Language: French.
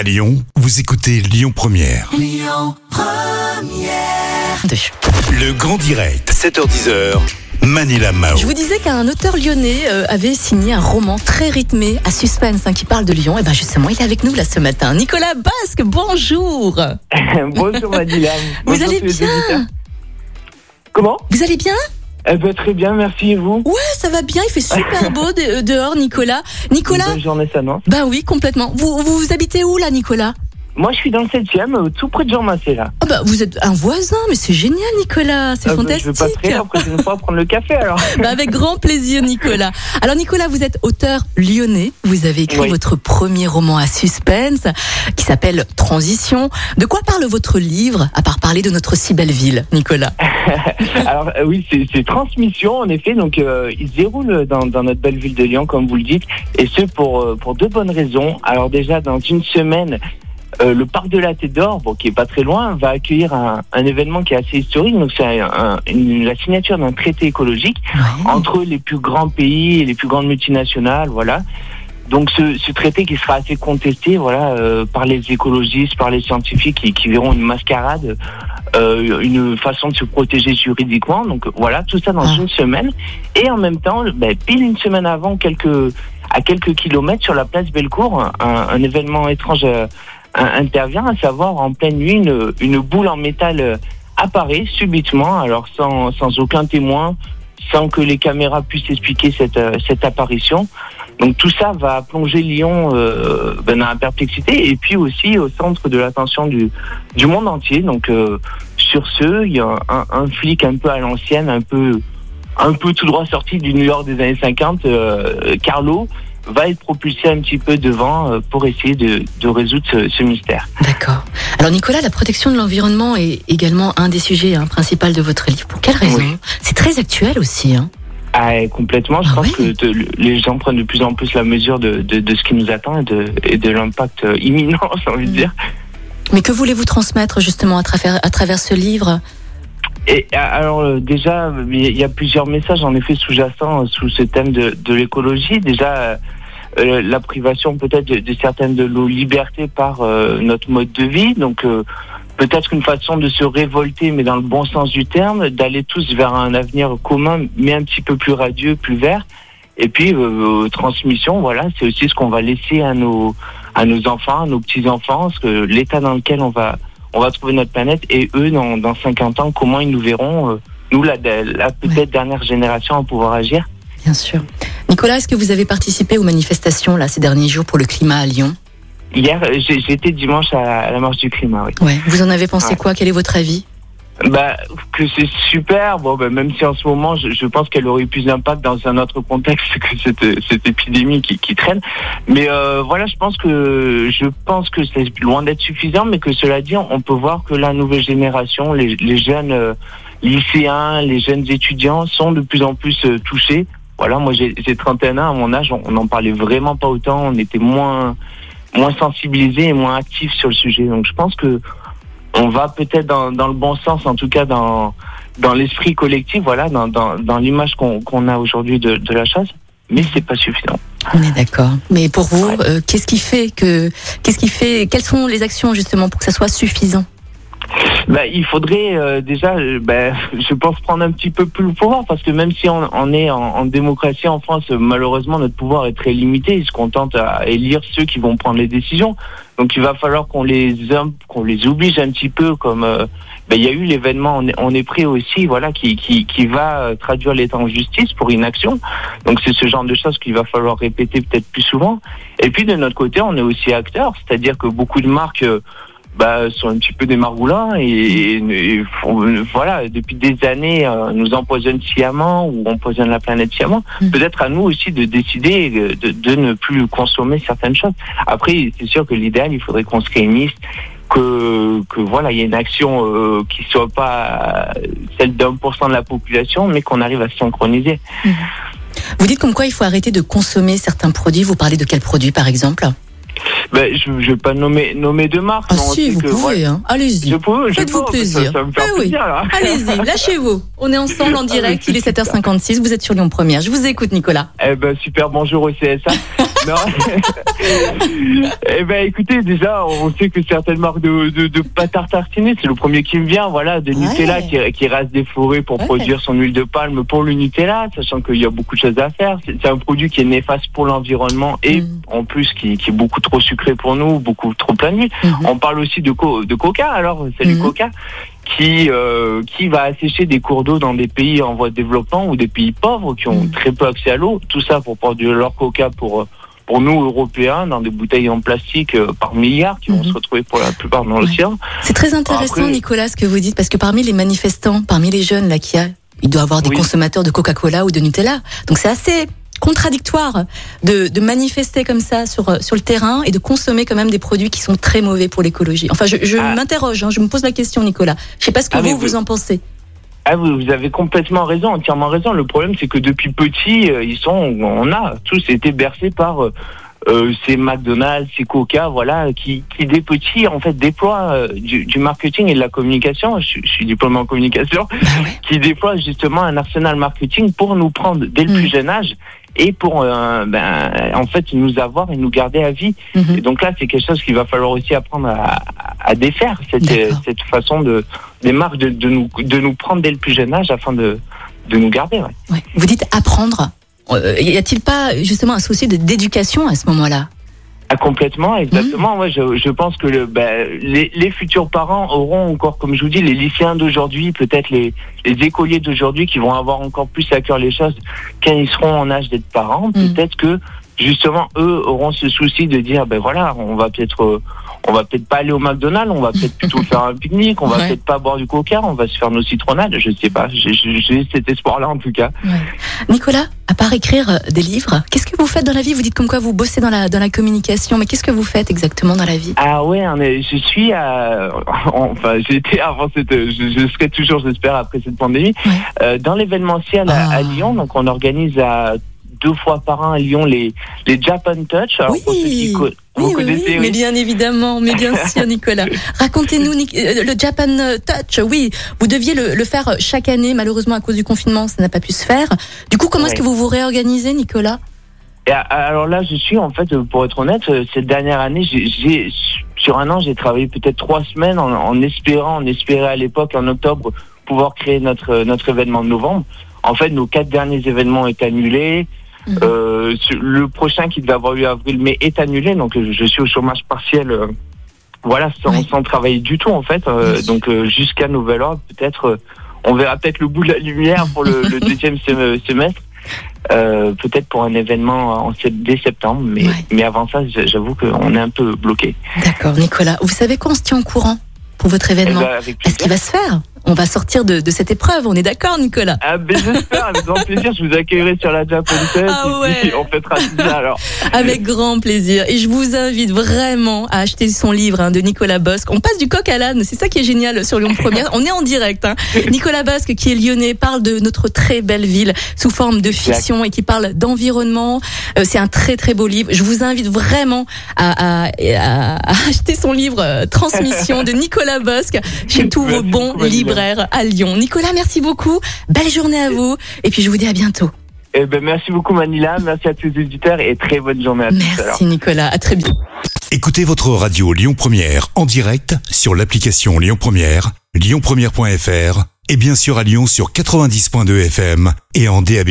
À Lyon, vous écoutez Lyon Première. Le grand direct, 7h10h. Manila Mao. Je vous disais qu'un auteur lyonnais euh, avait signé un roman très rythmé à suspense hein, qui parle de Lyon. Et bien justement, il est avec nous là ce matin. Nicolas Basque, bonjour. Bonjour. Vous Bonjour allez tous les bien. Comment? Vous allez bien? Eh ben, Très bien, merci et vous? Ouais, ça va bien. Il fait super beau de- dehors, Nicolas. Nicolas bonne journée s'annonce. Ben oui, complètement. Vous, vous, vous habitez où là, Nicolas? Moi, je suis dans le 7ème, euh, tout près de Jean Massé, là. Ah bah, Vous êtes un voisin, mais c'est génial, Nicolas. C'est Euh, ben, fantastique. Je passerai la prochaine fois prendre le café, alors. Bah, avec grand plaisir, Nicolas. Alors, Nicolas, vous êtes auteur lyonnais. Vous avez écrit Oui. votre premier roman à suspense qui s'appelle Transition. De quoi parle votre livre, à part parler de notre si belle ville, Nicolas? Alors, euh, oui, c'est transmission, en effet. Donc, euh, il se déroule dans, dans notre belle ville de Lyon, comme vous le dites. Et ce, pour, euh, pour deux bonnes raisons. Alors, déjà, dans une semaine... euh, le parc de la Tête d'Or, bon, qui est pas très loin, va accueillir un, un événement qui est assez historique. Donc, c'est un- la signature d'un traité écologique entre les plus grands pays et les plus grandes multinationales, voilà. Donc ce, ce traité qui sera assez contesté, voilà, euh, par les écologistes, par les scientifiques qui, qui verront une mascarade, euh, une façon de se protéger juridiquement. Donc voilà, tout ça dans Ah. une semaine. Et en même temps, ben, pile une semaine avant, quelques à quelques kilomètres sur la place Bellecour, un, un événement étrange euh, intervient, à savoir en pleine nuit, une, une boule en métal euh, apparaît subitement, alors sans, sans aucun témoin, sans que les caméras puissent expliquer cette, euh, cette apparition. Donc tout ça va plonger Lyon euh, ben, dans la perplexité et puis aussi au centre de l'attention du, du monde entier. Donc euh, sur ce, il y a un, un flic un peu à l'ancienne, un peu un peu tout droit sorti du New York des années 50, euh, Carlo, va être propulsé un petit peu devant euh, pour essayer de, de résoudre ce, ce mystère. D'accord. Alors, Nicolas, la protection de l'environnement est également un des sujets hein, principaux de votre livre. Pour quelle raison Oui. C'est très actuel aussi. Hein. Ah, complètement. Je Ah pense oui que de- les gens prennent de plus en plus la mesure de, de, de ce qui nous attend et de, et de l'impact euh, imminent, j'ai envie de dire. Mais que voulez-vous transmettre justement à travers, à travers ce livre Et alors euh, déjà, il y a plusieurs messages en effet sous-jacents euh, sous ce thème de, l'écologie. Déjà, euh, la privation peut-être de, certaines de nos libertés par notre mode de vie. Donc peut-être une façon de se révolter, mais dans le bon sens du terme, d'aller tous vers un avenir commun, mais un petit peu plus radieux, plus vert. Et puis transmission, voilà, c'est aussi ce qu'on va laisser à nos à nos enfants, à nos petits enfants, ce l'état dans lequel on va on va trouver notre planète. Et eux dans, dans 50 ans comment ils nous verront euh, nous la, la peut-être dernière génération à pouvoir agir? Bien sûr. Nicolas, est-ce que vous avez participé aux manifestations là, ces derniers jours pour le climat à Lyon? Hier euh, j'étais dimanche à, à la marche du climat oui. Ouais. Vous en avez pensé Ouais. quoi? Quel est votre avis? Bah que c'est super. Bon bah, même si en ce moment je, je pense qu'elle aurait eu plus d'impact dans un autre contexte que cette, cette épidémie qui, qui traîne. Mais euh, voilà je pense que je pense que c'est loin d'être suffisant mais que cela dit on peut voir que la nouvelle génération les, les jeunes euh, lycéens les jeunes étudiants sont de plus en plus euh, touchés. Voilà moi j'ai j'ai 31 ans à mon âge on n'en parlait vraiment pas autant. On était moins moins sensibilisés et moins actifs sur le sujet. Donc je pense que on va peut-être dans, dans le bon sens, en tout cas dans, dans l'esprit collectif, voilà, dans, dans, dans l'image qu'on qu'on a aujourd'hui de, de la chose, mais c'est pas suffisant. On est d'accord. Mais pour vous, Ouais. euh, qu'est-ce qui fait que, qu'est-ce qui fait, quelles sont les actions justement pour que ça soit suffisant? Bah, il faudrait euh, déjà, bah, je pense, prendre un petit peu plus le pouvoir, parce que même si on, on est en, en démocratie en France, euh, malheureusement, notre pouvoir est très limité. Ils se contentent à élire ceux qui vont prendre les décisions. Donc, il va falloir qu'on les qu'on les oblige un petit peu, comme euh, bah, il y a eu l'événement, on est, on est pris aussi, voilà, qui, qui, qui va euh, traduire l'État en justice pour inaction. Donc, c'est ce genre de choses qu'il va falloir répéter peut-être plus souvent. Et puis, de notre côté, on est aussi acteurs, c'est-à-dire que beaucoup de marques euh, bah, sont un petit peu des margoulins et, et- et font- voilà, depuis des années, euh, nous empoisonnent sciemment ou empoisonnent la planète sciemment. Mm. Peut-être à nous aussi de décider euh, de, de ne plus consommer certaines choses. Après, c'est sûr que l'idéal, il faudrait qu'on se réunisse, que, que voilà, il y ait une action euh, qui soit pas celle d'un pour cent de la population, mais qu'on arrive à se synchroniser. Vous dites comme quoi il faut arrêter de consommer certains produits. Vous parlez de quels produits par exemple? Ben, je ne vais pas nommer, nommer de marque. Ah si, vous que, pouvez, hein. allez-y. Je peux, Faites-vous plaisir. Ça, ça oui. plaisir, là. Allez-y, lâchez-vous. On est ensemble en direct, il est 7h56, vous êtes sur Lyon Première. Je vous écoute, Nicolas. Eh ben super, bonjour au CSA. non. eh ben écoutez, déjà, on sait que certaines marques de, de, de tartiner, c'est le premier qui me vient, voilà, de Ouais. Nutella qui, qui rase des forêts pour Ouais. produire son huile de palme pour le Nutella, sachant qu'il y a beaucoup de choses à faire. C'est c'est un produit qui est néfaste pour l'environnement et Mm. en plus qui, qui est beaucoup trop sucré pour nous, beaucoup trop plein de. Mhm. On parle aussi de, co- de Coca, alors salut Mhm. Coca, qui euh, qui va assécher des cours d'eau dans des pays en voie de développement ou des pays pauvres qui ont Mhm. très peu accès à l'eau. Tout ça pour produire leur Coca pour euh, pour nous Européens dans des bouteilles en plastique euh, par milliards qui vont Mhm. se retrouver pour la plupart dans Ouais. l'océan. C'est très intéressant, Après- Nicolas, ce que vous dites, parce que parmi les manifestants, parmi les jeunes là qu'il y a, il doit y avoir des Oui. consommateurs de Coca-Cola ou de Nutella. Donc c'est assez contradictoire de, de manifester comme ça sur, euh, sur le terrain et de consommer quand même des produits qui sont très mauvais pour l'écologie. Enfin, je, je Ah. m'interroge, hein, je me pose la question, Nicolas. Je sais pas ce que Ah, vous, vous vous- en pensez. Ah, vous, vous avez complètement raison, entièrement raison. Le problème, c'est que depuis petit, euh, ils sont, on a tous été bercés par euh, euh, ces McDonald's, ces Coca, voilà, qui, qui dès petits, en fait, déploient euh, du, du marketing et de la communication. Je, suis- je suis diplômé en communication, Bah ouais. qui déploient justement un arsenal marketing pour nous prendre dès le Mm. plus jeune âge et pour, euh, ben, en fait, nous avoir et nous garder à vie. Mhm. Et donc là, c'est quelque chose qu'il va falloir aussi apprendre à, à défaire, cette, D'accord. cette façon de, des marques de, de, nous, de nous prendre dès le plus jeune âge afin de, de nous garder. ouais. Ouais. Vous dites apprendre. Euh, y a-t-il pas justement un souci de d'éducation à ce moment-là? Ah, complètement, Mmh. exactement. Ouais, je, je pense que le, ben, les, les futurs parents auront encore, comme je vous dis, les lycéens d'aujourd'hui, peut-être les, les écoliers d'aujourd'hui qui vont avoir encore plus à cœur les choses quand ils seront en âge d'être parents. Mm. Peut-être que justement eux auront ce souci de dire, ben voilà, on va peut-être, euh, on va peut-être pas aller au McDonald's, on va peut-être plutôt faire un pique-nique, on va Ouais. peut-être pas boire du Coca, on va se faire nos citronnades. Je sais pas, j'ai- cet espoir-là en tout cas. Nicolas, à part écrire euh, des livres, qu'est-ce que vous faites dans la vie? Vous dites comme quoi vous bossez dans la, dans la communication, mais qu'est-ce que vous faites exactement dans la vie? Ah ouais, je suis à, enfin j'étais avant cette, je, je serai toujours j'espère après cette pandémie, Ouais. euh, dans l'événementiel à, Ah. à Lyon. Donc on organise à deux fois par an à Lyon les les Japan Touch. Alors, Oui. pour ceux qui vous Oui, oui, connaissez, oui, oui. mais bien évidemment, mais bien sûr, Nicolas. Racontez-nous euh, le Japan Touch. Oui, vous deviez le, le faire chaque année. Malheureusement, à cause du confinement, ça n'a pas pu se faire. Du coup, comment est-ce que vous vous réorganisez, Nicolas? Et alors là, je suis en fait, euh, pour être honnête, euh, cette dernière année, j'ai- sur un an, j'ai travaillé peut-être trois semaines en, en espérant, on espérait à l'époque en octobre pouvoir créer notre euh, notre événement de novembre. En fait, nos quatre derniers événements est annulés. Euh, le prochain qui devait avoir eu avril-mai est annulé, donc je suis au chômage partiel. euh, voilà, sans, Oui. sans travailler du tout en fait. Euh, Oui. Donc jusqu'à nouvel ordre, peut-être, on verra peut-être le bout de la lumière pour le, le deuxième sem- semestre. Peut-être pour un événement en dès septembre, mais, Ouais. mais avant ça, j'avoue qu'on est un peu bloqué. D'accord, Nicolas. Vous savez quoi On se tient au courant pour votre Eh événement? ben, avec Est-ce qu'il va se faire? On va sortir de, de cette épreuve. On est d'accord, Nicolas Ah ben j'espère, avec grand plaisir, je vous accueillerai sur la Fest, Ah et puis ouais. on fêtera tout ça alors. Avec grand plaisir. Et je vous invite vraiment à acheter son livre hein, de Nicolas Bosque. On passe du coq à l'âne. C'est ça qui est génial sur Lyon Première. On est en direct. Hein. Nicolas Bosque, qui est lyonnais, parle de notre très belle ville sous forme de fiction et qui parle d'environnement. Euh, c'est un très très beau livre. Je vous invite vraiment à, à- à- à acheter son livre euh, Transmission de Nicolas Bosque chez tous vos bons beaucoup, À Lyon. Nicolas, merci beaucoup. Belle journée à vous. Et puis je vous dis à bientôt. Eh ben merci beaucoup Manila, merci à tous les auditeurs et très bonne journée à tous. alors. Merci Nicolas. À très bientôt. Écoutez votre radio Lyon Première en direct sur l'application Lyon Première, lyonpremière.fr et bien sûr à Lyon sur 90.2 FM et en DAB+.